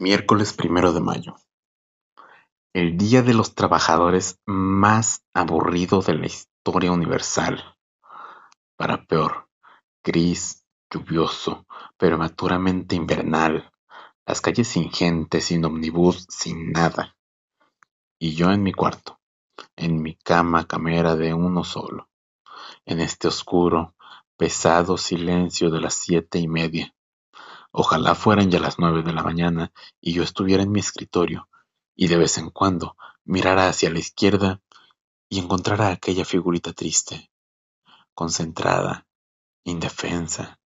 Miércoles primero de mayo. El día de los trabajadores más aburrido de la historia universal. Para peor, gris, lluvioso, prematuramente invernal, las calles sin gente, sin omnibus, sin nada. Y yo en mi cuarto, en mi cama camera de uno solo, en este oscuro, pesado silencio de las siete y media. Ojalá fueran ya las nueve de la mañana y yo estuviera en mi escritorio, y de vez en cuando mirara hacia la izquierda y encontrara aquella figurita triste, concentrada, indefensa,